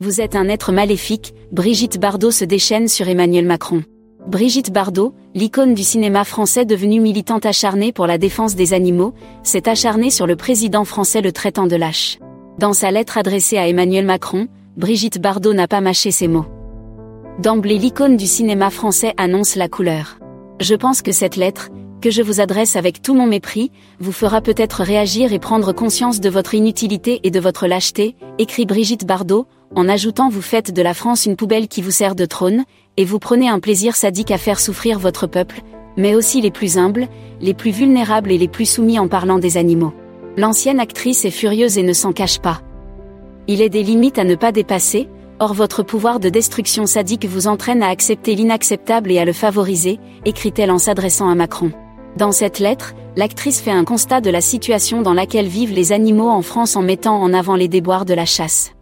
Vous êtes un être maléfique, Brigitte Bardot se déchaîne sur Emmanuel Macron. Brigitte Bardot, l'icône du cinéma français devenue militante acharnée pour la défense des animaux, s'est acharnée sur le président français le traitant de lâche. Dans sa lettre adressée à Emmanuel Macron, Brigitte Bardot n'a pas mâché ses mots. D'emblée l'icône du cinéma français annonce la couleur. Je pense que cette lettre, que je vous adresse avec tout mon mépris, vous fera peut-être réagir et prendre conscience de votre inutilité et de votre lâcheté, écrit Brigitte Bardot, en ajoutant vous faites de la France une poubelle qui vous sert de trône, et vous prenez un plaisir sadique à faire souffrir votre peuple, mais aussi les plus humbles, les plus vulnérables et les plus soumis en parlant des animaux. L'ancienne actrice est furieuse et ne s'en cache pas. Il est des limites à ne pas dépasser, or votre pouvoir de destruction sadique vous entraîne à accepter l'inacceptable et à le favoriser, écrit-elle en s'adressant à Macron. Dans cette lettre, l'actrice fait un constat de la situation dans laquelle vivent les animaux en France en mettant en avant les déboires de la chasse.